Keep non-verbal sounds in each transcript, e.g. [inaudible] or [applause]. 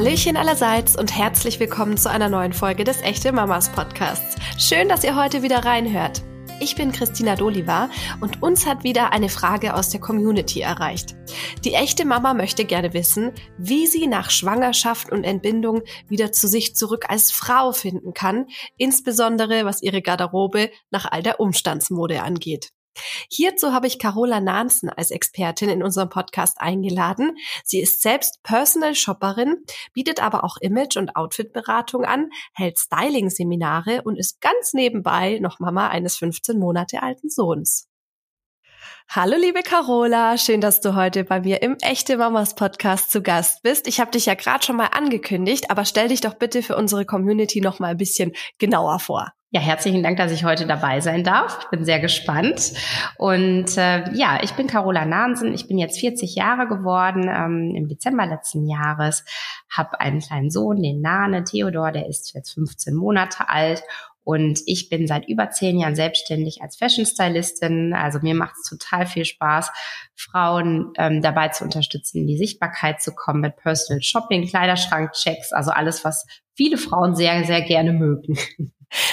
Hallöchen allerseits und herzlich willkommen zu einer neuen Folge des Echte Mamas Podcasts. Schön, dass ihr heute wieder reinhört. Ich bin Christina Doliva und uns hat wieder eine Frage aus der Community erreicht. Die echte Mama möchte gerne wissen, wie sie nach Schwangerschaft und Entbindung wieder zu sich zurück als Frau finden kann, insbesondere was ihre Garderobe nach all der Umstandsmode angeht. Hierzu habe ich Carola Nansen als Expertin in unserem Podcast eingeladen. Sie ist selbst Personal Shopperin, bietet aber auch Image- und Outfit-Beratung an, hält Styling-Seminare und ist ganz nebenbei noch Mama eines 15 Monate alten Sohns. Hallo liebe Carola, schön, dass du heute bei mir im Echte Mamas Podcast zu Gast bist. Ich habe dich ja gerade schon mal angekündigt, aber stell dich doch bitte für unsere Community noch mal ein bisschen genauer vor. Ja, herzlichen Dank, dass ich heute dabei sein darf. Ich bin sehr gespannt. Und äh, ja, ich bin Carola Nahnsen. Ich bin jetzt 40 Jahre geworden, ähm, im Dezember letzten Jahres. Habe einen kleinen Sohn, den Nane Theodor, der ist jetzt 15 Monate alt. Und ich bin seit über zehn Jahren selbstständig als Fashion Stylistin. Also mir macht es total viel Spaß, Frauen ähm, dabei zu unterstützen, in die Sichtbarkeit zu kommen mit Personal Shopping, Kleiderschrank, Checks, also alles, was viele Frauen sehr, sehr gerne mögen.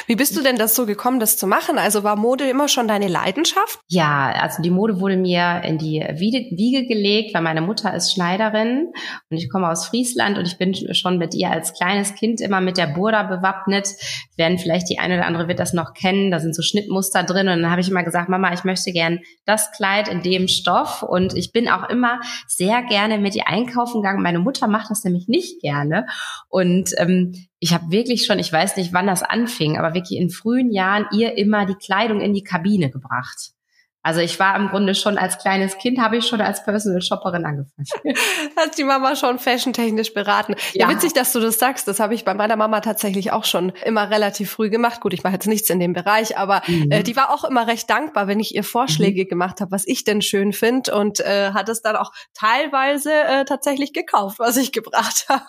Wie bist du denn das so gekommen, das zu machen? Also war Mode immer schon deine Leidenschaft? Ja, also die Mode wurde mir in die Wiege gelegt, weil meine Mutter ist Schneiderin und ich komme aus Friesland und ich bin schon mit ihr als kleines Kind immer mit der Burda bewappnet. Werden vielleicht die eine oder andere wird das noch kennen. Da sind so Schnittmuster drin und dann habe ich immer gesagt, Mama, ich möchte gern das Kleid in dem Stoff und ich bin auch immer sehr gerne mit ihr einkaufen gegangen. Meine Mutter macht das nämlich nicht gerne und ähm, ich habe wirklich schon, ich weiß nicht, wann das anfing, aber wirklich in frühen Jahren ihr immer die Kleidung in die Kabine gebracht. Also ich war im Grunde schon als kleines Kind, habe ich schon als Personal Shopperin angefangen. [laughs] Hat die Mama schon fashiontechnisch beraten. Ja. ja, witzig, dass du das sagst. Das habe ich bei meiner Mama tatsächlich auch schon immer relativ früh gemacht. Gut, ich mache jetzt nichts in dem Bereich, aber mhm. äh, die war auch immer recht dankbar, wenn ich ihr Vorschläge mhm. gemacht habe, was ich denn schön finde und äh, hat es dann auch teilweise äh, tatsächlich gekauft, was ich gebracht [laughs] habe.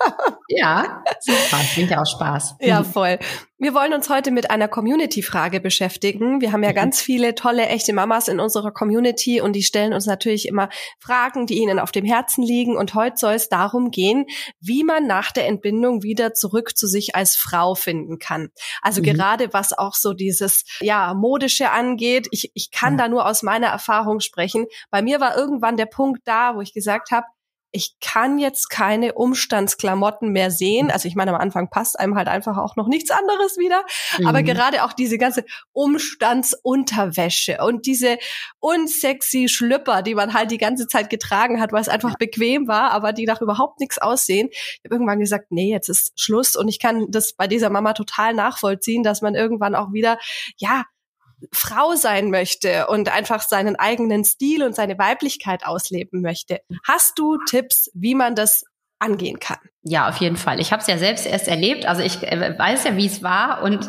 Ja, super. Klingt ja auch Spaß. Ja, voll. Wir wollen uns heute mit einer Community-Frage beschäftigen. Wir haben ja mhm. ganz viele tolle, echte Mamas in unserer Community und die stellen uns natürlich immer Fragen, die ihnen auf dem Herzen liegen. Und heute soll es darum gehen, wie man nach der Entbindung wieder zurück zu sich als Frau finden kann. Also mhm. gerade was auch so dieses, ja, modische angeht. Ich, ich kann ja. da nur aus meiner Erfahrung sprechen. Bei mir war irgendwann der Punkt da, wo ich gesagt habe, ich kann jetzt keine Umstandsklamotten mehr sehen. Also ich meine, am Anfang passt einem halt einfach auch noch nichts anderes wieder. Mhm. Aber gerade auch diese ganze Umstandsunterwäsche und diese unsexy Schlüpper, die man halt die ganze Zeit getragen hat, weil es einfach bequem war, aber die nach überhaupt nichts aussehen. Ich habe irgendwann gesagt, nee, jetzt ist Schluss. Und ich kann das bei dieser Mama total nachvollziehen, dass man irgendwann auch wieder, ja, Frau sein möchte und einfach seinen eigenen Stil und seine Weiblichkeit ausleben möchte. Hast du Tipps, wie man das angehen kann? Ja, auf jeden Fall. Ich habe es ja selbst erst erlebt. Also ich äh, weiß ja, wie es war und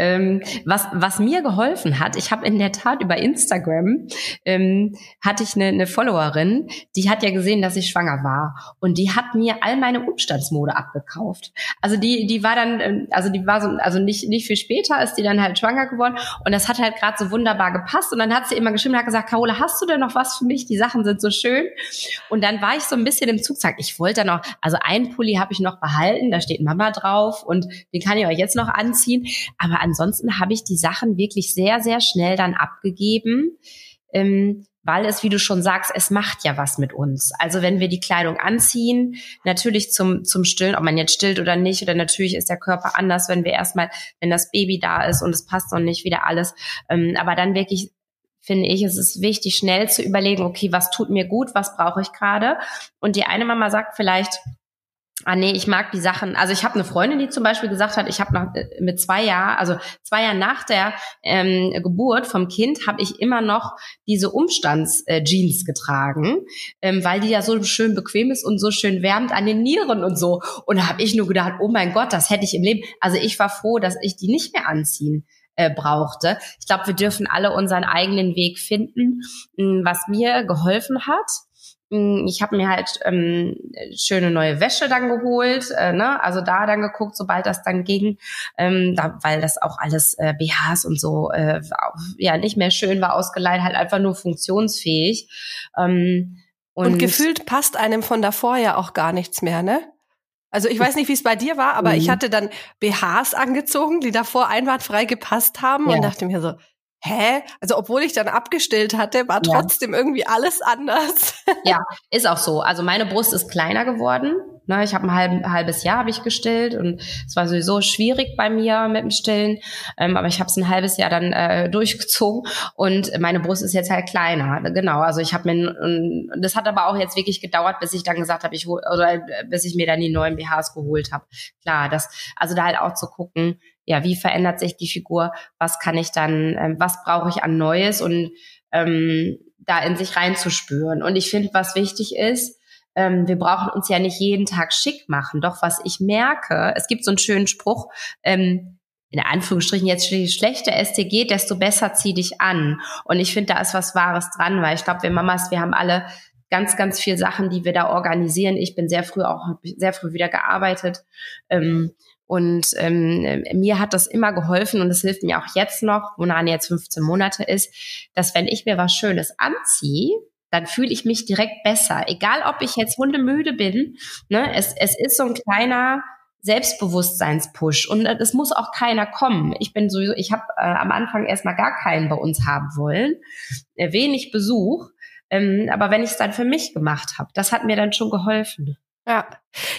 ähm, was was mir geholfen hat. Ich habe in der Tat über Instagram ähm, hatte ich eine, eine Followerin, die hat ja gesehen, dass ich schwanger war und die hat mir all meine Umstandsmode abgekauft. Also die die war dann ähm, also die war so also nicht nicht viel später ist die dann halt schwanger geworden und das hat halt gerade so wunderbar gepasst und dann hat sie immer geschrieben und hat gesagt, Carola, hast du denn noch was für mich? Die Sachen sind so schön und dann war ich so ein bisschen im Zugzang. Ich wollte dann auch also ein Pulli habe ich noch behalten, da steht Mama drauf und den kann ich euch jetzt noch anziehen. Aber ansonsten habe ich die Sachen wirklich sehr, sehr schnell dann abgegeben. Ähm, weil es, wie du schon sagst, es macht ja was mit uns. Also wenn wir die Kleidung anziehen, natürlich zum, zum Stillen, ob man jetzt stillt oder nicht, oder natürlich ist der Körper anders, wenn wir erstmal, wenn das Baby da ist und es passt noch nicht wieder alles. Ähm, aber dann wirklich finde ich, es ist wichtig, schnell zu überlegen, okay, was tut mir gut, was brauche ich gerade? Und die eine Mama sagt vielleicht, ah nee, ich mag die Sachen. Also ich habe eine Freundin, die zum Beispiel gesagt hat, ich habe noch äh, mit zwei Jahren, also zwei Jahren nach der ähm, Geburt vom Kind, habe ich immer noch diese Umstandsjeans äh, getragen, ähm, weil die ja so schön bequem ist und so schön wärmt an den Nieren und so. Und da habe ich nur gedacht, oh mein Gott, das hätte ich im Leben. Also ich war froh, dass ich die nicht mehr anziehen äh, brauchte. Ich glaube, wir dürfen alle unseren eigenen Weg finden. Was mir geholfen hat, hm, ich habe mir halt ähm, schöne neue Wäsche dann geholt, äh, ne? also da dann geguckt, sobald das dann ging, ähm, da, weil das auch alles äh, BHs und so äh, ja nicht mehr schön war ausgeleiht, halt einfach nur funktionsfähig. Ähm, und, und gefühlt passt einem von davor ja auch gar nichts mehr, ne? Also ich weiß nicht, wie es bei dir war, aber mhm. ich hatte dann BHs angezogen, die davor einwandfrei gepasst haben ja. und dachte mir so, hä? Also obwohl ich dann abgestillt hatte, war trotzdem ja. irgendwie alles anders. [laughs] Ja, ist auch so. Also meine Brust ist kleiner geworden. Ne, ich habe ein halb, halbes Jahr habe ich gestillt und es war sowieso schwierig bei mir mit dem Stillen, ähm, aber ich habe es ein halbes Jahr dann äh, durchgezogen und meine Brust ist jetzt halt kleiner. Genau, also ich habe mir und das hat aber auch jetzt wirklich gedauert, bis ich dann gesagt habe, ich hol, oder bis ich mir dann die neuen BHs geholt habe. Klar, das also da halt auch zu gucken, ja, wie verändert sich die Figur, was kann ich dann, ähm, was brauche ich an Neues und ähm, da in sich reinzuspüren. Und ich finde, was wichtig ist, ähm, wir brauchen uns ja nicht jeden Tag schick machen. Doch was ich merke, es gibt so einen schönen Spruch, ähm, in Anführungsstrichen jetzt je schlechter es dir geht, desto besser zieh dich an. Und ich finde, da ist was Wahres dran, weil ich glaube, wir Mamas, wir haben alle ganz, ganz viel Sachen, die wir da organisieren. Ich bin sehr früh auch sehr früh wieder gearbeitet. Ähm, und ähm, mir hat das immer geholfen und es hilft mir auch jetzt noch, wo Nani jetzt 15 Monate ist, dass wenn ich mir was Schönes anziehe, dann fühle ich mich direkt besser. Egal, ob ich jetzt hundemüde bin, ne, es, es ist so ein kleiner Selbstbewusstseinspush und es muss auch keiner kommen. Ich bin sowieso, ich habe äh, am Anfang erstmal gar keinen bei uns haben wollen, äh, wenig Besuch, ähm, aber wenn ich es dann für mich gemacht habe, das hat mir dann schon geholfen. Ja,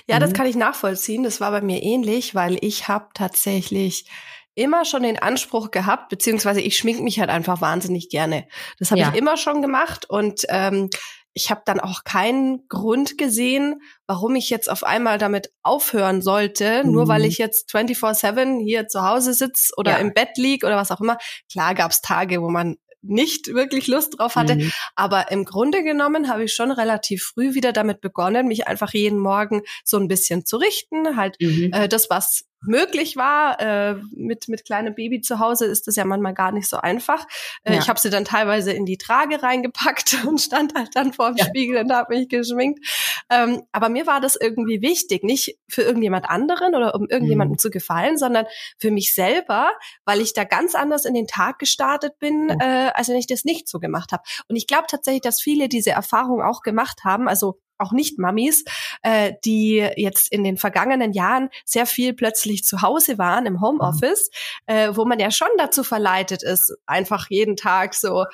ja, mhm. das kann ich nachvollziehen. Das war bei mir ähnlich, weil ich habe tatsächlich immer schon den Anspruch gehabt, beziehungsweise ich schmink mich halt einfach wahnsinnig gerne. Das habe ja. ich immer schon gemacht und ähm, ich habe dann auch keinen Grund gesehen, warum ich jetzt auf einmal damit aufhören sollte, mhm. nur weil mhm. ich jetzt 24/7 hier zu Hause sitze oder ja. im Bett lieg oder was auch immer. Klar gab's Tage, wo man nicht wirklich Lust drauf hatte. Mhm. Aber im Grunde genommen habe ich schon relativ früh wieder damit begonnen, mich einfach jeden Morgen so ein bisschen zu richten. Halt mhm. äh, das, was möglich war. Äh, mit, mit kleinem Baby zu Hause ist das ja manchmal gar nicht so einfach. Äh, ja. Ich habe sie dann teilweise in die Trage reingepackt [laughs] und stand halt dann vor dem ja. Spiegel und habe mich geschminkt. Ähm, aber mir war das irgendwie wichtig, nicht für irgendjemand anderen oder um irgendjemandem mhm. zu gefallen, sondern für mich selber, weil ich da ganz anders in den Tag gestartet bin, oh. äh, als wenn ich das nicht so gemacht habe. Und ich glaube tatsächlich, dass viele diese Erfahrung auch gemacht haben. Also auch nicht Mamis, äh, die jetzt in den vergangenen Jahren sehr viel plötzlich zu Hause waren im Homeoffice, mhm. äh, wo man ja schon dazu verleitet ist, einfach jeden Tag so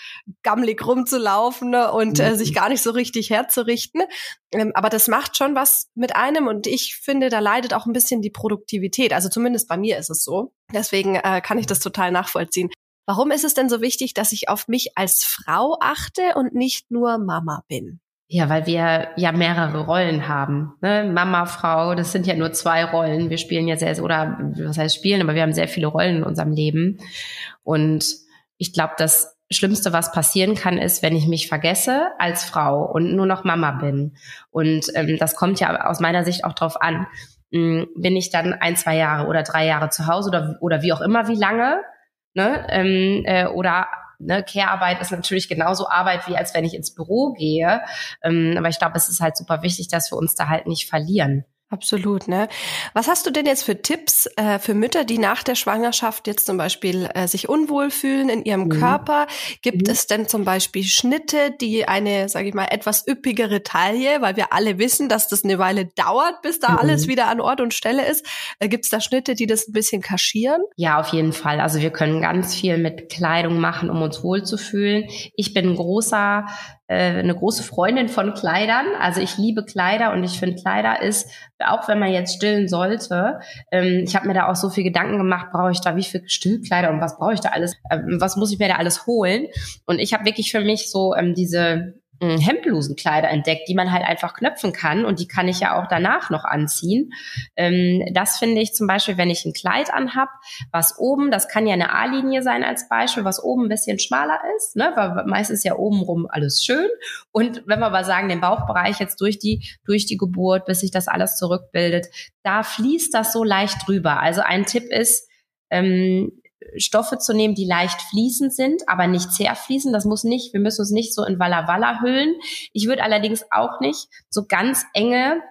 gammelig rumzulaufen ne, und äh, sich gar nicht so richtig herzurichten. Ähm, aber das macht schon was mit einem und ich finde, da leidet auch ein bisschen die Produktivität. Also zumindest bei mir ist es so. Deswegen äh, kann ich das total nachvollziehen. Warum ist es denn so wichtig, dass ich auf mich als Frau achte und nicht nur Mama bin? Ja, weil wir ja mehrere Rollen haben. Ne? Mama, Frau, das sind ja nur zwei Rollen. Wir spielen ja sehr, oder was heißt spielen, aber wir haben sehr viele Rollen in unserem Leben. Und ich glaube, das Schlimmste, was passieren kann, ist, wenn ich mich vergesse als Frau und nur noch Mama bin. Und ähm, das kommt ja aus meiner Sicht auch drauf an. Ähm, bin ich dann ein, zwei Jahre oder drei Jahre zu Hause oder, oder wie auch immer, wie lange? Ne? Ähm, äh, oder ne, Care-Arbeit ist natürlich genauso Arbeit, wie als wenn ich ins Büro gehe. Ähm, aber ich glaube, es ist halt super wichtig, dass wir uns da halt nicht verlieren. Absolut, ne? Was hast du denn jetzt für Tipps äh, für Mütter, die nach der Schwangerschaft jetzt zum Beispiel äh, sich unwohl fühlen in ihrem mhm. Körper? Gibt mhm. es denn zum Beispiel Schnitte, die eine, sage ich mal, etwas üppigere Taille, weil wir alle wissen, dass das eine Weile dauert, bis da mhm. alles wieder an Ort und Stelle ist? Äh, Gibt es da Schnitte, die das ein bisschen kaschieren? Ja, auf jeden Fall. Also wir können ganz viel mit Kleidung machen, um uns wohlzufühlen. Ich bin ein großer eine große Freundin von Kleidern. Also ich liebe Kleider und ich finde Kleider ist, auch wenn man jetzt stillen sollte, ähm, ich habe mir da auch so viel Gedanken gemacht, brauche ich da wie viel Stillkleider und was brauche ich da alles, äh, was muss ich mir da alles holen? Und ich habe wirklich für mich so ähm, diese Hemdblusenkleider entdeckt, die man halt einfach knöpfen kann und die kann ich ja auch danach noch anziehen. Ähm, das finde ich zum Beispiel, wenn ich ein Kleid anhab, was oben, das kann ja eine A-Linie sein als Beispiel, was oben ein bisschen schmaler ist, ne, weil meistens ja obenrum alles schön. Und wenn wir aber sagen, den Bauchbereich jetzt durch die, durch die Geburt, bis sich das alles zurückbildet, da fließt das so leicht drüber. Also ein Tipp ist, ähm, Stoffe zu nehmen, die leicht fließend sind, aber nicht zerfließen. Das muss nicht, wir müssen uns nicht so in Walla Walla hüllen. Ich würde allerdings auch nicht so ganz enge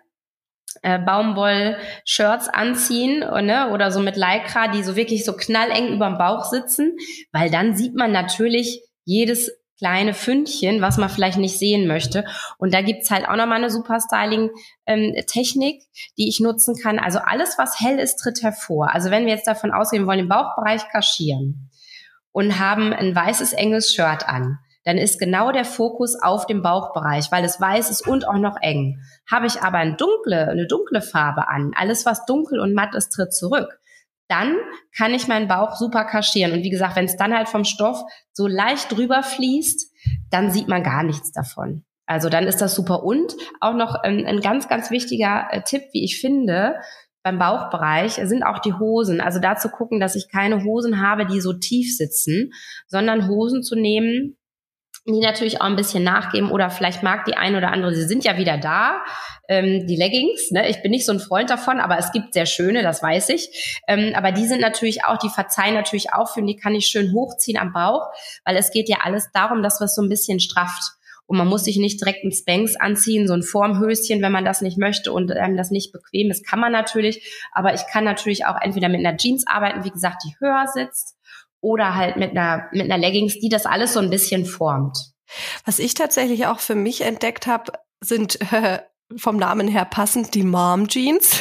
äh, Baumwoll-Shirts anziehen ne, oder so mit Lycra, die so wirklich so knalleng überm Bauch sitzen, weil dann sieht man natürlich jedes kleine Fündchen, was man vielleicht nicht sehen möchte. Und da gibt's halt auch nochmal eine super Styling-Technik, ähm, die ich nutzen kann. Also alles, was hell ist, tritt hervor. Also wenn wir jetzt davon ausgehen, wollen den Bauchbereich kaschieren und haben ein weißes, enges Shirt an, dann ist genau der Fokus auf dem Bauchbereich, weil es weiß ist und auch noch eng. Habe ich aber eine dunkle, eine dunkle Farbe an, alles was dunkel und matt ist, tritt zurück dann kann ich meinen Bauch super kaschieren. Und wie gesagt, wenn es dann halt vom Stoff so leicht drüber fließt, dann sieht man gar nichts davon. Also dann ist das super. Und auch noch ein, ein ganz, ganz wichtiger äh, Tipp, wie ich finde, beim Bauchbereich sind auch die Hosen. Also da zu gucken, dass ich keine Hosen habe, die so tief sitzen, sondern Hosen zu nehmen, die natürlich auch ein bisschen nachgeben oder vielleicht mag die ein oder andere, sie sind ja wieder da, ähm, die Leggings. Ne? Ich bin nicht so ein Freund davon, aber es gibt sehr schöne, das weiß ich. Ähm, aber die sind natürlich auch, die verzeihen natürlich auch für, und die kann ich schön hochziehen am Bauch, weil es geht ja alles darum, dass was so ein bisschen strafft. Und man muss sich nicht direkt ein Spanks anziehen, so ein Formhöschen, wenn man das nicht möchte und ähm, das nicht bequem ist, kann man natürlich. Aber ich kann natürlich auch entweder mit einer Jeans arbeiten, wie gesagt, die höher sitzt, oder halt mit einer, mit einer Leggings, die das alles so ein bisschen formt. Was ich tatsächlich auch für mich entdeckt habe, sind äh, vom Namen her passend die Mom Jeans.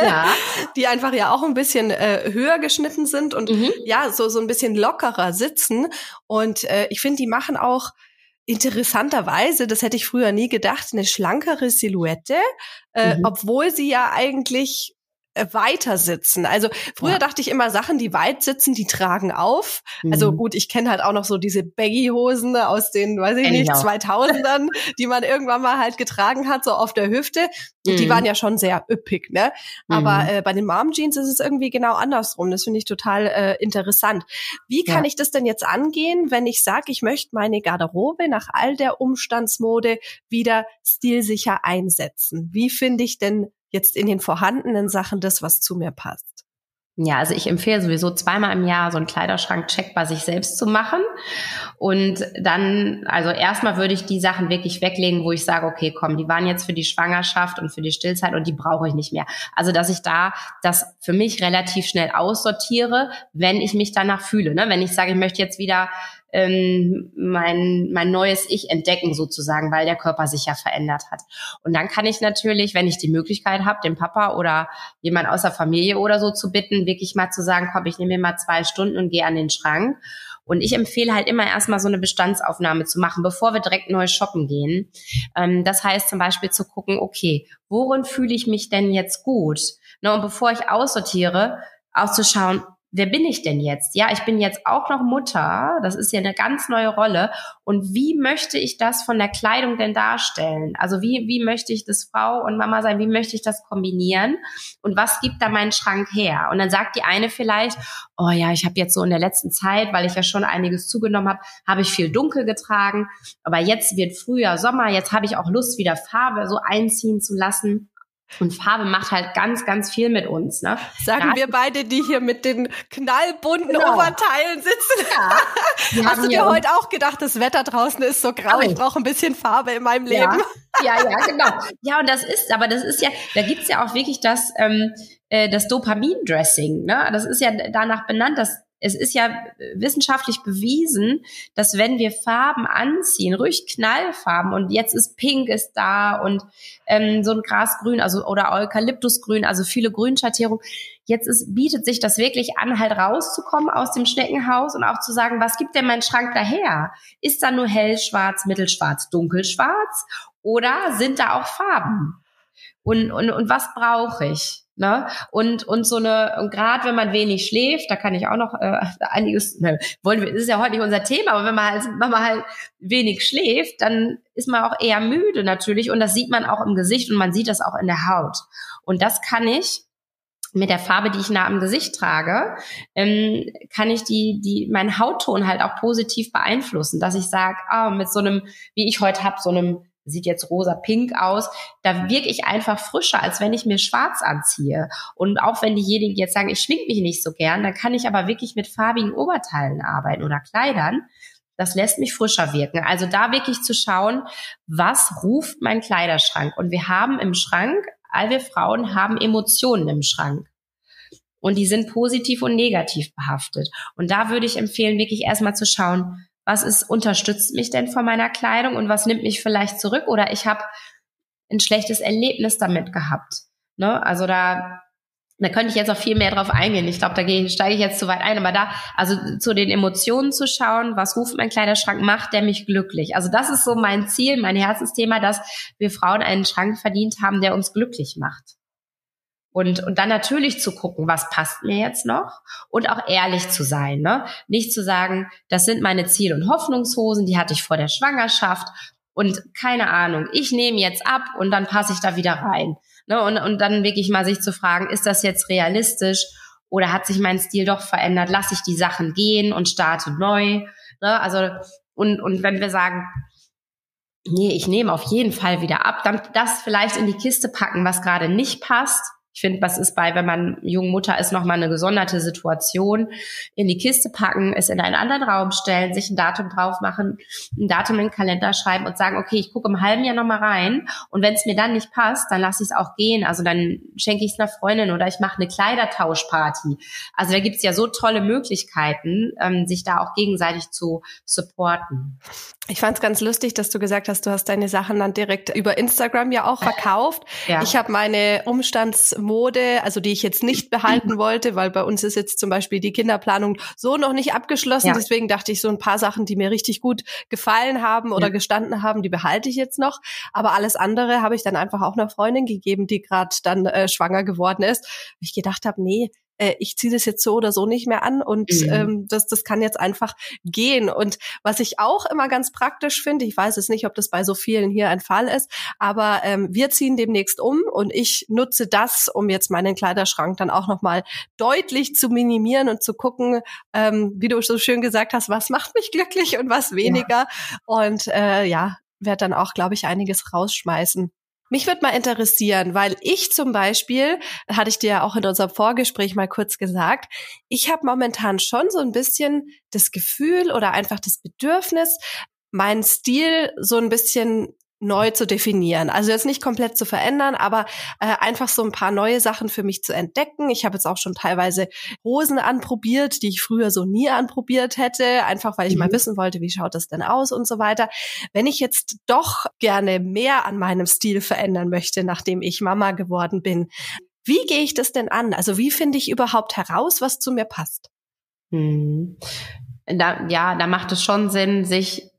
Ja. [laughs] die einfach ja auch ein bisschen äh, höher geschnitten sind und mhm. ja, so, so ein bisschen lockerer sitzen. Und äh, ich finde, die machen auch interessanterweise, das hätte ich früher nie gedacht, eine schlankere Silhouette, äh, mhm. obwohl sie ja eigentlich weiter sitzen. Also früher ja. dachte ich immer, Sachen, die weit sitzen, die tragen auf. Also mhm. Also gut, ich kenne halt auch noch so diese Baggy-Hosen aus den, weiß ich nicht, 2000ern, [laughs] die man irgendwann mal halt getragen hat, so auf der Hüfte. Mhm. Die waren ja schon sehr üppig, ne? Aber mhm. äh, bei den Mom-Jeans ist es irgendwie genau andersrum. Das finde ich total äh, interessant. Wie kann ja. ich das denn jetzt angehen, wenn ich sage, ich möchte meine Garderobe nach all der Umstandsmode wieder stilsicher einsetzen? Wie finde ich denn jetzt in den vorhandenen Sachen das, was zu mir passt? Ja, also ich empfehle sowieso zweimal im Jahr so einen Kleiderschrank-Check bei sich selbst zu machen. Und dann, also erstmal würde ich die Sachen wirklich weglegen, wo ich sage, okay, komm, die waren jetzt für die Schwangerschaft und für die Stillzeit und die brauche ich nicht mehr. Also, dass ich da das für mich relativ schnell aussortiere, wenn ich mich danach fühle. Ne? Wenn ich sage, ich möchte jetzt wieder ähm, mein, mein neues Ich entdecken sozusagen, weil der Körper sich ja verändert hat. Und dann kann ich natürlich, wenn ich die Möglichkeit habe, den Papa oder jemand aus der Familie oder so zu bitten, wirklich mal zu sagen, komm, ich nehme mir mal zwei Stunden und gehe an den Schrank. Und ich empfehle halt immer erstmal so eine Bestandsaufnahme zu machen, bevor wir direkt neu shoppen gehen. Ähm, das heißt zum Beispiel zu gucken, okay, worin fühle ich mich denn jetzt gut? Ne, und bevor ich aussortiere, auszuschauen, wer bin ich denn jetzt? Ja, ich bin jetzt auch noch Mutter. Das ist ja eine ganz neue Rolle. Und wie möchte ich das von der Kleidung denn darstellen? Also wie, wie möchte ich das Frau und Mama sein? Wie möchte ich das kombinieren? Und was gibt da mein Schrank her? Und dann sagt die eine vielleicht, oh ja, ich habe jetzt so in der letzten Zeit, weil ich ja schon einiges zugenommen habe, habe ich viel dunkel getragen. Aber jetzt wird Frühjahr, Sommer. Jetzt habe ich auch Lust, wieder Farbe so einziehen zu lassen. Und Farbe macht halt ganz, ganz viel mit uns. Ne? Sagen Gerade wir beide, die hier mit den knallbunten genau. Oberteilen sitzen. Ja. Hast du dir heute auch gedacht, das Wetter draußen ist so grau, ich brauche ein bisschen Farbe in meinem Leben? Ja. ja, ja, genau. Ja, und das ist, aber das ist ja, da gibt's ja auch wirklich das, ähm, äh, das Dopamin-Dressing. Ne? Das ist ja danach benannt, dass es ist ja wissenschaftlich bewiesen, dass wenn wir Farben anziehen, ruhig Knallfarben und jetzt ist Pink ist da und ähm, so ein Grasgrün, also oder Eukalyptusgrün, also viele Grünschattierungen. Jetzt ist, bietet sich das wirklich an, halt rauszukommen aus dem Schneckenhaus und auch zu sagen, was gibt denn mein Schrank daher? Ist da nur hellschwarz, mittelschwarz, dunkelschwarz oder sind da auch Farben? Und, und, und was brauche ich? Ne? Und, und so eine, und gerade wenn man wenig schläft, da kann ich auch noch äh, einiges, ne, wollen wir, das ist ja heute nicht unser Thema, aber wenn man halt, wenn man halt wenig schläft, dann ist man auch eher müde natürlich und das sieht man auch im Gesicht und man sieht das auch in der Haut. Und das kann ich mit der Farbe, die ich nah am Gesicht trage, ähm, kann ich die, die, meinen Hautton halt auch positiv beeinflussen, dass ich sage, ah, mit so einem, wie ich heute habe, so einem sieht jetzt rosa-pink aus, da wirke ich einfach frischer, als wenn ich mir schwarz anziehe. Und auch wenn diejenigen jetzt sagen, ich schmink mich nicht so gern, dann kann ich aber wirklich mit farbigen Oberteilen arbeiten oder Kleidern. Das lässt mich frischer wirken. Also da wirklich zu schauen, was ruft mein Kleiderschrank? Und wir haben im Schrank, all wir Frauen haben Emotionen im Schrank. Und die sind positiv und negativ behaftet. Und da würde ich empfehlen, wirklich erstmal zu schauen, was ist, unterstützt mich denn von meiner Kleidung und was nimmt mich vielleicht zurück oder ich habe ein schlechtes Erlebnis damit gehabt. Ne? Also da, da könnte ich jetzt auch viel mehr drauf eingehen. Ich glaube, da steige ich jetzt zu weit ein, aber da, also zu den Emotionen zu schauen, was ruft mein Kleiderschrank, macht der mich glücklich. Also das ist so mein Ziel, mein Herzensthema, dass wir Frauen einen Schrank verdient haben, der uns glücklich macht. Und, und dann natürlich zu gucken, was passt mir jetzt noch und auch ehrlich zu sein. Ne? Nicht zu sagen, das sind meine Ziel- und Hoffnungshosen, die hatte ich vor der Schwangerschaft und keine Ahnung, ich nehme jetzt ab und dann passe ich da wieder rein. Ne? Und, und dann wirklich mal sich zu fragen, ist das jetzt realistisch oder hat sich mein Stil doch verändert? Lasse ich die Sachen gehen und starte neu? Ne? Also und, und wenn wir sagen, nee, ich nehme auf jeden Fall wieder ab, dann das vielleicht in die Kiste packen, was gerade nicht passt ich finde, was ist bei, wenn man jungen Mutter ist, nochmal eine gesonderte Situation. In die Kiste packen, es in einen anderen Raum stellen, sich ein Datum drauf machen, ein Datum in den Kalender schreiben und sagen, okay, ich gucke im halben Jahr nochmal rein und wenn es mir dann nicht passt, dann lasse ich es auch gehen. Also dann schenke ich es einer Freundin oder ich mache eine Kleidertauschparty. Also da gibt es ja so tolle Möglichkeiten, ähm, sich da auch gegenseitig zu supporten. Ich fand es ganz lustig, dass du gesagt hast, du hast deine Sachen dann direkt über Instagram ja auch verkauft. Ja. Ich habe meine Umstandsmode, also die ich jetzt nicht [laughs] behalten wollte, weil bei uns ist jetzt zum Beispiel die Kinderplanung so noch nicht abgeschlossen. Ja. Deswegen dachte ich, so ein paar Sachen, die mir richtig gut gefallen haben oder ja. gestanden haben, die behalte ich jetzt noch. Aber alles andere habe ich dann einfach auch einer Freundin gegeben, die gerade dann äh, schwanger geworden ist. Ich gedacht habe, nee, äh, ich ziehe das jetzt so oder so nicht mehr an und mhm. ähm, das, das kann jetzt einfach gehen. Und was ich auch immer ganz praktisch finde, ich weiß es nicht, ob das bei so vielen hier ein Fall ist, aber ähm, wir ziehen demnächst um und ich nutze das, um jetzt meinen Kleiderschrank dann auch nochmal deutlich zu minimieren und zu gucken, ähm, wie du so schön gesagt hast, was macht mich glücklich und was weniger. Ja. Und äh, ja, werde dann auch, glaube ich, einiges rausschmeißen. Mich würde mal interessieren, weil ich zum Beispiel, hatte ich dir ja auch in unserem Vorgespräch mal kurz gesagt, ich habe momentan schon so ein bisschen das Gefühl oder einfach das Bedürfnis, meinen Stil so ein bisschen neu zu definieren. Also jetzt nicht komplett zu verändern, aber äh, einfach so ein paar neue Sachen für mich zu entdecken. Ich habe jetzt auch schon teilweise Hosen anprobiert, die ich früher so nie anprobiert hätte, einfach weil ich mhm. mal wissen wollte, wie schaut das denn aus und so weiter. Wenn ich jetzt doch gerne mehr an meinem Stil verändern möchte, nachdem ich Mama geworden bin, wie gehe ich das denn an? Also wie finde ich überhaupt heraus, was zu mir passt? Hm. Da, ja, da macht es schon Sinn, sich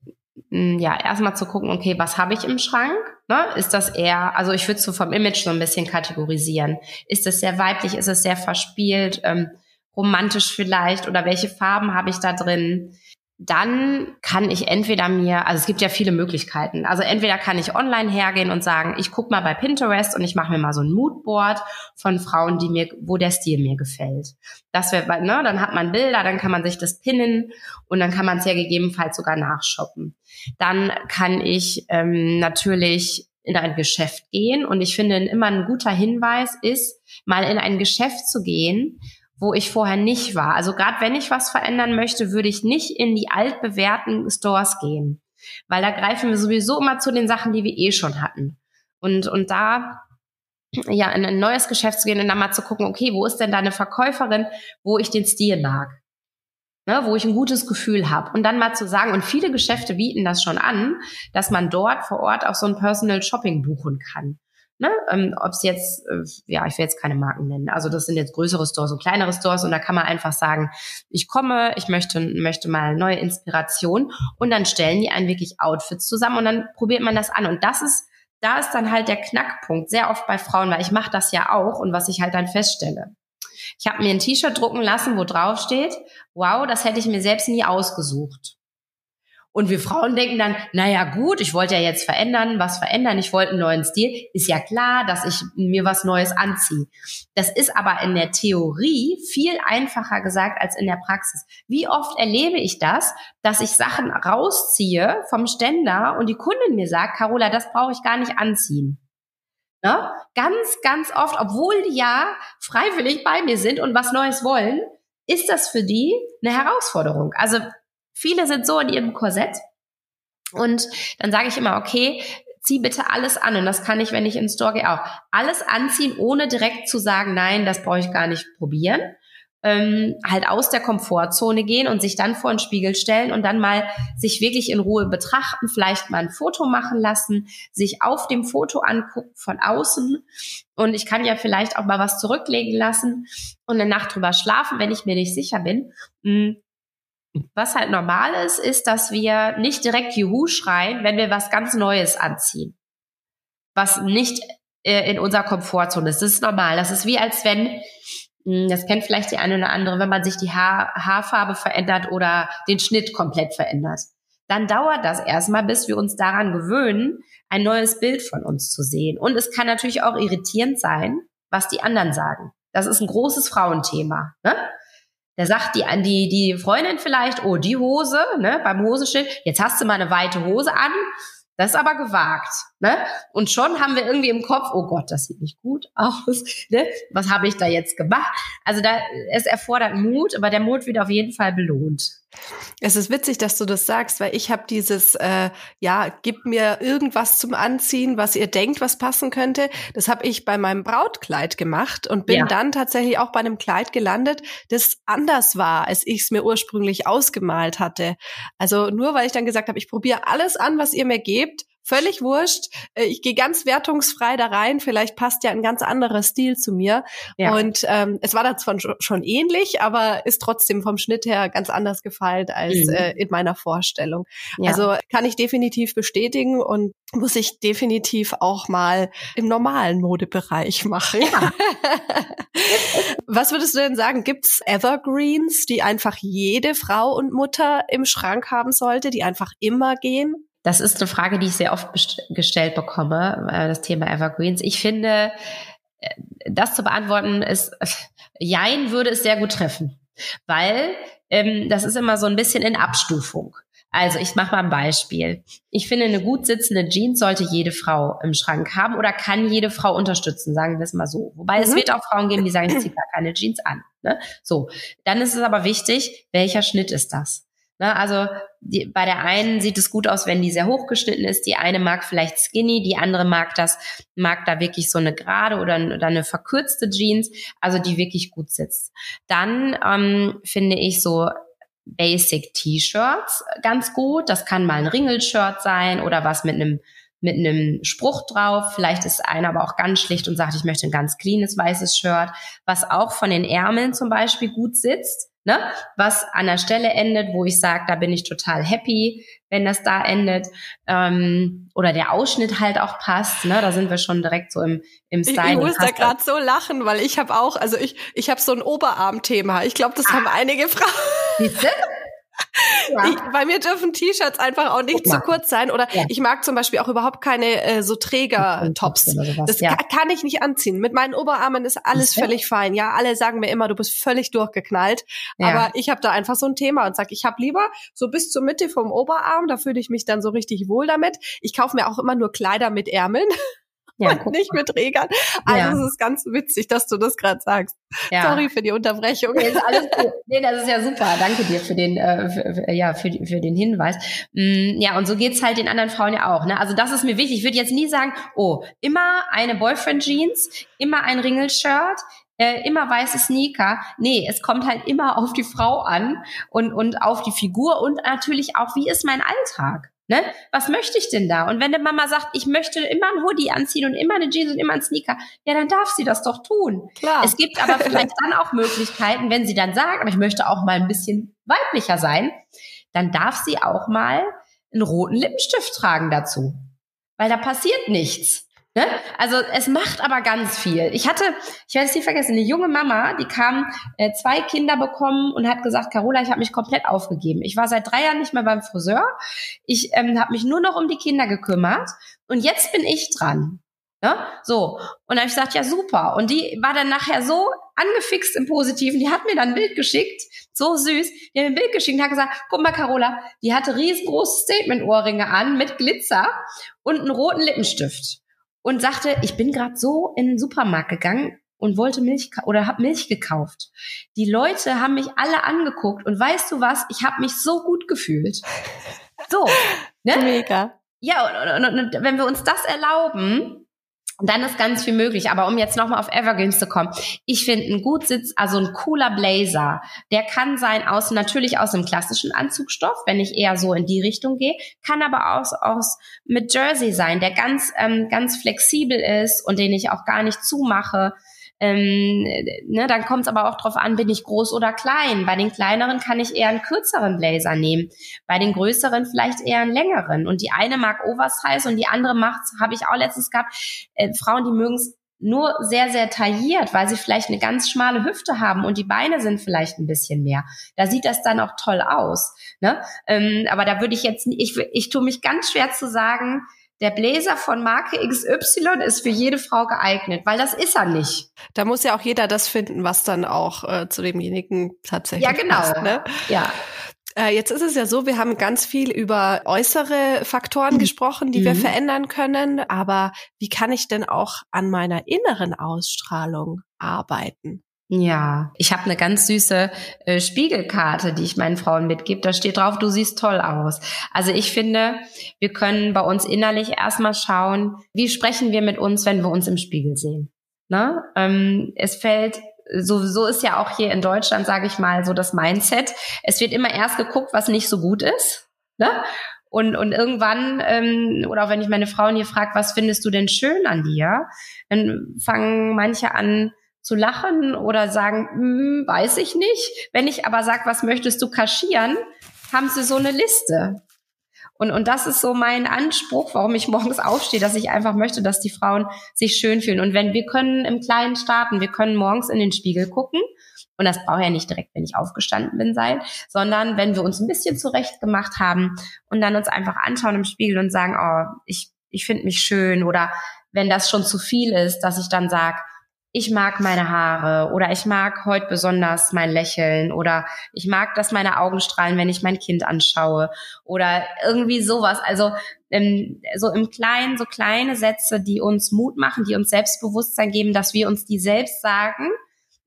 ja, erstmal zu gucken, okay, was habe ich im Schrank? Ne? Ist das eher, also ich würde so vom Image so ein bisschen kategorisieren. Ist es sehr weiblich, ist es sehr verspielt, ähm, romantisch vielleicht oder welche Farben habe ich da drin? Dann kann ich entweder mir, also es gibt ja viele Möglichkeiten. Also entweder kann ich online hergehen und sagen, ich gucke mal bei Pinterest und ich mache mir mal so ein Moodboard von Frauen, die mir, wo der Stil mir gefällt. Das wäre, ne, dann hat man Bilder, dann kann man sich das pinnen und dann kann man es ja gegebenenfalls sogar nachshoppen. Dann kann ich ähm, natürlich in ein Geschäft gehen und ich finde immer ein guter Hinweis ist, mal in ein Geschäft zu gehen, wo ich vorher nicht war. Also gerade wenn ich was verändern möchte, würde ich nicht in die altbewährten Stores gehen, weil da greifen wir sowieso immer zu den Sachen, die wir eh schon hatten. Und, und da ja in ein neues Geschäft zu gehen und dann mal zu gucken, okay, wo ist denn da eine Verkäuferin, wo ich den Stil mag? Ne, wo ich ein gutes Gefühl habe. Und dann mal zu sagen, und viele Geschäfte bieten das schon an, dass man dort vor Ort auch so ein Personal Shopping buchen kann. Ne? Ähm, Ob es jetzt, äh, ja, ich will jetzt keine Marken nennen. Also das sind jetzt größere Stores und kleinere Stores und da kann man einfach sagen, ich komme, ich möchte, möchte mal neue Inspiration und dann stellen die einen wirklich Outfits zusammen und dann probiert man das an. Und das ist, da ist dann halt der Knackpunkt, sehr oft bei Frauen, weil ich mache das ja auch und was ich halt dann feststelle. Ich habe mir ein T-Shirt drucken lassen, wo drauf steht, wow, das hätte ich mir selbst nie ausgesucht. Und wir Frauen denken dann, naja gut, ich wollte ja jetzt verändern, was verändern, ich wollte einen neuen Stil. Ist ja klar, dass ich mir was Neues anziehe. Das ist aber in der Theorie viel einfacher gesagt als in der Praxis. Wie oft erlebe ich das, dass ich Sachen rausziehe vom Ständer und die Kundin mir sagt, Carola, das brauche ich gar nicht anziehen. Ne? Ganz, ganz oft, obwohl die ja freiwillig bei mir sind und was Neues wollen, ist das für die eine Herausforderung. Also Viele sind so in ihrem Korsett. Und dann sage ich immer, okay, zieh bitte alles an. Und das kann ich, wenn ich ins Store gehe, auch. Alles anziehen, ohne direkt zu sagen, nein, das brauche ich gar nicht probieren. ähm, halt aus der Komfortzone gehen und sich dann vor den Spiegel stellen und dann mal sich wirklich in Ruhe betrachten, vielleicht mal ein Foto machen lassen, sich auf dem Foto angucken von außen und ich kann ja vielleicht auch mal was zurücklegen lassen und eine Nacht drüber schlafen, wenn ich mir nicht sicher bin. Hm. Was halt normal ist, ist, dass wir nicht direkt Juhu schreien, wenn wir was ganz Neues anziehen. Was nicht äh, in unserer Komfortzone ist. Das ist normal. Das ist wie als wenn hm, das kennt vielleicht die eine oder andere, wenn man sich die Haar, Haarfarbe verändert oder den Schnitt komplett verändert. Dann dauert das erstmal, bis wir uns daran gewöhnen, ein neues Bild von uns zu sehen. Und es kann natürlich auch irritierend sein, was die anderen sagen. Das ist ein großes Frauenthema. Ne? Da sagt die, die, die Freundin vielleicht, oh, die Hose, ne, beim Hosenschild, jetzt hast du mal eine weite Hose an. Das ist aber gewagt. Ne? Und schon haben wir irgendwie im Kopf, oh Gott, das sieht nicht gut aus. [laughs] Ne? Was habe ich da jetzt gemacht? Also da, es erfordert Mut, aber der Mut wird auf jeden Fall belohnt. Es ist witzig, dass du das sagst, weil ich habe dieses, äh, ja, gib mir irgendwas zum Anziehen, was ihr denkt, was passen könnte. Das habe ich bei meinem Brautkleid gemacht und bin ja. dann tatsächlich auch bei einem Kleid gelandet, das anders war, als ich es mir ursprünglich ausgemalt hatte. Also nur weil ich dann gesagt habe, ich probiere alles an, was ihr mir gebt, völlig wurscht. Äh, ich gehe ganz wertungsfrei da rein. Vielleicht passt ja ein ganz anderer Stil zu mir. Ja. Und ähm, es war dann zwar schon ähnlich, aber ist trotzdem vom Schnitt her ganz anders gefeilt als mhm. äh, in meiner Vorstellung. Ja. Also kann ich definitiv bestätigen und muss ich definitiv auch mal im normalen Modebereich machen. Ja. [laughs] Was würdest du denn sagen? Gibt's Evergreens, die einfach jede Frau und Mutter im Schrank haben sollte, die einfach immer gehen? Das ist eine Frage, die ich sehr oft gestellt bekomme, äh, das Thema Evergreens. Ich finde, äh, das zu beantworten ist, Jein würde es sehr gut treffen, weil ähm, das ist immer so ein bisschen in Abstufung. Also ich mache mal ein Beispiel. Ich finde, eine gut sitzende Jeans sollte jede Frau im Schrank haben oder kann jede Frau unterstützen, sagen wir es mal so. Wobei mhm. es wird auch Frauen geben, die sagen, ich ziehe gar keine Jeans an. Ne? So, dann ist es aber wichtig, welcher Schnitt ist das? Ne, also die, bei der einen sieht es gut aus, wenn die sehr hochgeschnitten ist. Die eine mag vielleicht skinny, die andere mag das, mag da wirklich so eine gerade oder, oder eine verkürzte Jeans, also die wirklich gut sitzt. Dann ähm, finde ich so Basic T-Shirts ganz gut. Das kann mal ein Ringelshirt sein oder was mit einem mit einem Spruch drauf. Vielleicht ist einer aber auch ganz schlicht und sagt, ich möchte ein ganz cleanes weißes Shirt, was auch von den Ärmeln zum Beispiel gut sitzt ne? was an der Stelle endet, wo ich sage, da bin ich total happy, wenn das da endet. Ähm, oder der Ausschnitt halt auch passt. Ne? Da sind wir schon direkt so im, im Style. Ich, ich muss da gerade so lachen, weil ich habe auch, also ich, ich habe so ein Oberarm-Thema. Ich glaube, das ah. haben einige Frauen. Siehste? Ja. Ich, bei mir dürfen T-Shirts einfach auch nicht zu kurz sein. Oder ja. ich mag zum Beispiel auch überhaupt keine äh, so Träger-Tops. Das ja. kann, ich nicht anziehen. Mit meinen Oberarmen ist alles völlig fein. Ja, alle sagen mir immer, du bist völlig durchgeknallt. Aber ich habe da einfach so ein Thema und sag, ich habe lieber so bis zur Mitte vom Oberarm, da fühle ich mich dann so richtig wohl damit. Ich kaufe mir auch immer nur Kleider mit Ärmeln. Ja, und nicht mit Trägern. Also ja. es ist ganz witzig, dass du das gerade sagst. Ja. Sorry für die Unterbrechung. Nee, ist alles gut. nee, das ist ja super. Danke dir für den, äh, für, ja, für, für den Hinweis. Mm, ja, und so geht's halt den anderen Frauen ja auch. Ne? Also das ist mir wichtig. Ich würde jetzt nie sagen, oh, immer eine Boyfriend-Jeans, immer ein Ringelshirt, äh, immer weiße Sneaker. Nee, es kommt halt immer auf die Frau an und, und auf die Figur und natürlich auch, wie ist mein Alltag? Ne? Was möchte ich denn da? Und wenn die Mama sagt, ich möchte immer ein Hoodie anziehen und immer eine Jeans und immer ein Sneaker, ja, dann darf sie das doch tun. Klar. Es gibt aber vielleicht [laughs] dann auch Möglichkeiten, wenn sie dann sagt, aber ich möchte auch mal ein bisschen weiblicher sein, dann darf sie auch mal einen roten Lippenstift tragen dazu. Weil da passiert nichts. Ne? Also es macht aber ganz viel. Ich hatte, ich werde es nie vergessen, eine junge Mama, die kam, äh, zwei Kinder bekommen und hat gesagt, Carola, ich habe mich komplett aufgegeben. Ich war seit drei Jahren nicht mehr beim Friseur. Ich ähm, habe mich nur noch um die Kinder gekümmert und jetzt bin ich dran. Ne? So. Und dann habe ich gesagt, ja super. Und die war dann nachher so angefixt im Positiven. Die hat mir dann ein Bild geschickt, so süß. Die hat mir ein Bild geschickt und hat gesagt, guck mal, Carola, die hatte riesengroße Statement-Ohrringe an mit Glitzer und einen roten Lippenstift und sagte, ich bin gerade so in den Supermarkt gegangen und wollte Milch oder habe Milch gekauft. Die Leute haben mich alle angeguckt und weißt du was? Ich habe mich so gut gefühlt. So, ne? [laughs] Mega. Ja, und, und, und, und wenn wir uns das erlauben, Und dann ist ganz viel möglich. Aber um jetzt nochmal auf Evergreens zu kommen, ich finde ein gut Sitz, also ein cooler Blazer, der kann sein aus, natürlich aus einem klassischen Anzugstoff, wenn ich eher so in die Richtung gehe, kann aber aus, aus mit Jersey sein, der ganz, ähm, ganz flexibel ist und den ich auch gar nicht zumache. Ähm, ne, dann kommt es aber auch drauf an, bin ich groß oder klein. Bei den kleineren kann ich eher einen kürzeren Blazer nehmen, bei den größeren vielleicht eher einen längeren. Und die eine mag Oversize und die andere macht, habe ich auch letztens gehabt, äh, Frauen, die mögen es nur sehr, sehr tailliert, weil sie vielleicht eine ganz schmale Hüfte haben und die Beine sind vielleicht ein bisschen mehr. Da sieht das dann auch toll aus. Ne? Ähm, aber da würde ich jetzt, ich, ich tue mich ganz schwer zu sagen, der Bläser von Marke XY ist für jede Frau geeignet, weil das ist er nicht. Da muss ja auch jeder das finden, was dann auch äh, zu demjenigen tatsächlich Ja, genau. Passt, ne? Ja. Äh, jetzt ist es ja so, wir haben ganz viel über äußere Faktoren mhm. gesprochen, die mhm. wir verändern können. Aber wie kann ich denn auch an meiner inneren Ausstrahlung arbeiten? Ja, ich habe eine ganz süße äh, Spiegelkarte, die ich meinen Frauen mitgebe. Da steht drauf, du siehst toll aus. Also ich finde, wir können bei uns innerlich erstmal schauen, wie sprechen wir mit uns, wenn wir uns im Spiegel sehen. Ne? Ähm, es fällt so, so ist ja auch hier in Deutschland, sage ich mal, so das Mindset. Es wird immer erst geguckt, was nicht so gut ist. Ne? Und, und irgendwann, ähm, oder auch wenn ich meine Frauen hier frage, was findest du denn schön an dir, dann fangen manche an, zu lachen oder sagen, hm, weiß ich nicht. Wenn ich aber sage, was möchtest du kaschieren, haben sie so eine Liste. Und, und das ist so mein Anspruch, warum ich morgens aufstehe, dass ich einfach möchte, dass die Frauen sich schön fühlen. Und wenn wir können im Kleinen starten, wir können morgens in den Spiegel gucken. Und das brauche ja nicht direkt, wenn ich aufgestanden bin, sein, sondern wenn wir uns ein bisschen zurecht gemacht haben und dann uns einfach anschauen im Spiegel und sagen, oh, ich, ich finde mich schön. Oder wenn das schon zu viel ist, dass ich dann sage, ich mag meine Haare oder ich mag heute besonders mein Lächeln oder ich mag, dass meine Augen strahlen, wenn ich mein Kind anschaue oder irgendwie sowas. Also ähm, so im Kleinen, so kleine Sätze, die uns Mut machen, die uns Selbstbewusstsein geben, dass wir uns die selbst sagen,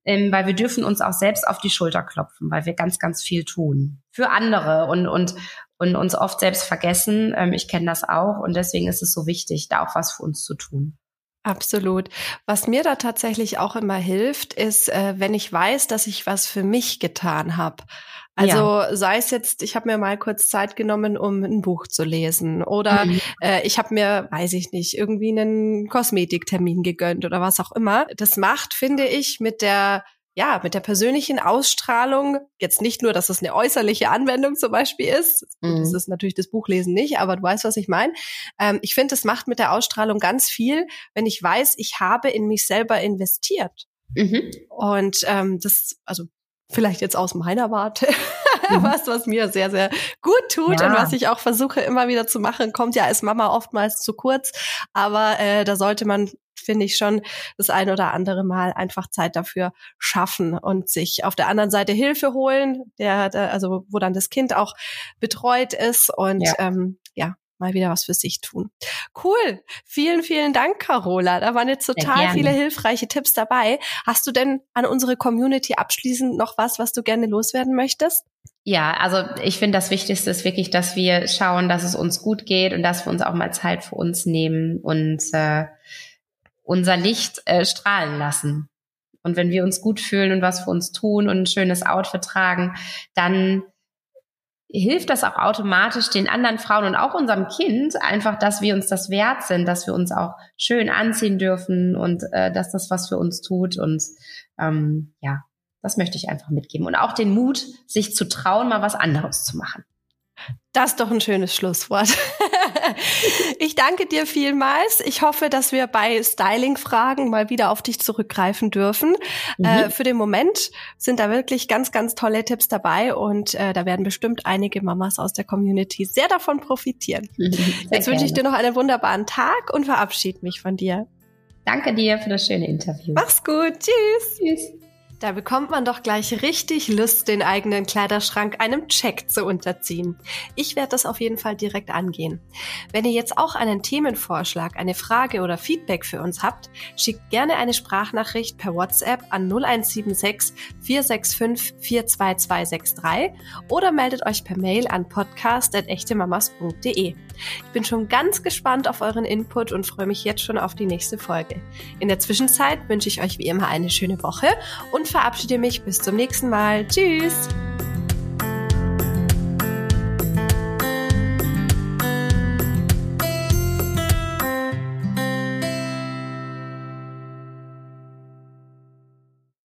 ähm, weil wir dürfen uns auch selbst auf die Schulter klopfen, weil wir ganz, ganz viel tun für andere und und und uns oft selbst vergessen. Ähm, ich kenne das auch und deswegen ist es so wichtig, da auch was für uns zu tun. Absolut. Was mir da tatsächlich auch immer hilft, ist, äh, wenn ich weiß, dass ich was für mich getan habe. Also ja. sei es jetzt, ich habe mir mal kurz Zeit genommen, um ein Buch zu lesen oder mhm. äh, ich habe mir, weiß ich nicht, irgendwie einen Kosmetiktermin gegönnt oder was auch immer. Das macht, finde ich, mit der ja, mit der persönlichen Ausstrahlung, jetzt nicht nur, dass es eine äußerliche Anwendung zum Beispiel ist, mhm. das ist natürlich das Buchlesen nicht, aber du weißt, was ich meine. Ähm, ich finde, es macht mit der Ausstrahlung ganz viel, wenn ich weiß, ich habe in mich selber investiert. Mhm. Und ähm, das, also vielleicht jetzt aus meiner Warte, [laughs] mhm. was, was mir sehr, sehr gut tut ja. und was ich auch versuche immer wieder zu machen, kommt ja als Mama oftmals zu kurz, aber äh, da sollte man finde ich schon das ein oder andere Mal einfach Zeit dafür schaffen und sich auf der anderen Seite Hilfe holen, der, der also wo dann das Kind auch betreut ist und ja, ähm, ja mal wieder was für sich tun. Cool. Vielen, vielen Dank, Carola. Da waren jetzt total viele hilfreiche Tipps dabei. Hast du denn an unsere Community abschließend noch was, was du gerne loswerden möchtest? Ja, also ich finde, das Wichtigste ist wirklich, dass wir schauen, dass es uns gut geht und dass wir uns auch mal Zeit für uns nehmen und äh, unser Licht äh, strahlen lassen. Und wenn wir uns gut fühlen und was für uns tun und ein schönes Outfit tragen, dann hilft das auch automatisch den anderen Frauen und auch unserem Kind einfach, dass wir uns das wert sind, dass wir uns auch schön anziehen dürfen und äh, dass das was für uns tut. Und ähm, ja, das möchte ich einfach mitgeben. Und auch den Mut, sich zu trauen, mal was anderes zu machen. Das ist doch ein schönes Schlusswort. [laughs] [laughs] ich danke dir vielmals. Ich hoffe, dass wir bei Styling-Fragen mal wieder auf dich zurückgreifen dürfen. Mhm. Äh, für den Moment sind da wirklich ganz, ganz tolle Tipps dabei und äh, da werden bestimmt einige Mamas aus der Community sehr davon profitieren. [laughs] Mhm, Jetzt wünsche ich dir noch einen wunderbaren Tag und verabschiede mich von dir. Danke dir für das schöne Interview. Mach's gut. Tschüss. Tschüss. Da bekommt man doch gleich richtig Lust, den eigenen Kleiderschrank einem Check zu unterziehen. Ich werde das auf jeden Fall direkt angehen. Wenn ihr jetzt auch einen Themenvorschlag, eine Frage oder Feedback für uns habt, schickt gerne eine Sprachnachricht per WhatsApp an 0176 465 42263 oder meldet euch per Mail an podcast.echtemamas.de. Ich bin schon ganz gespannt auf euren Input und freue mich jetzt schon auf die nächste Folge. In der Zwischenzeit wünsche ich euch wie immer eine schöne Woche und verabschiede mich bis zum nächsten Mal. Tschüss!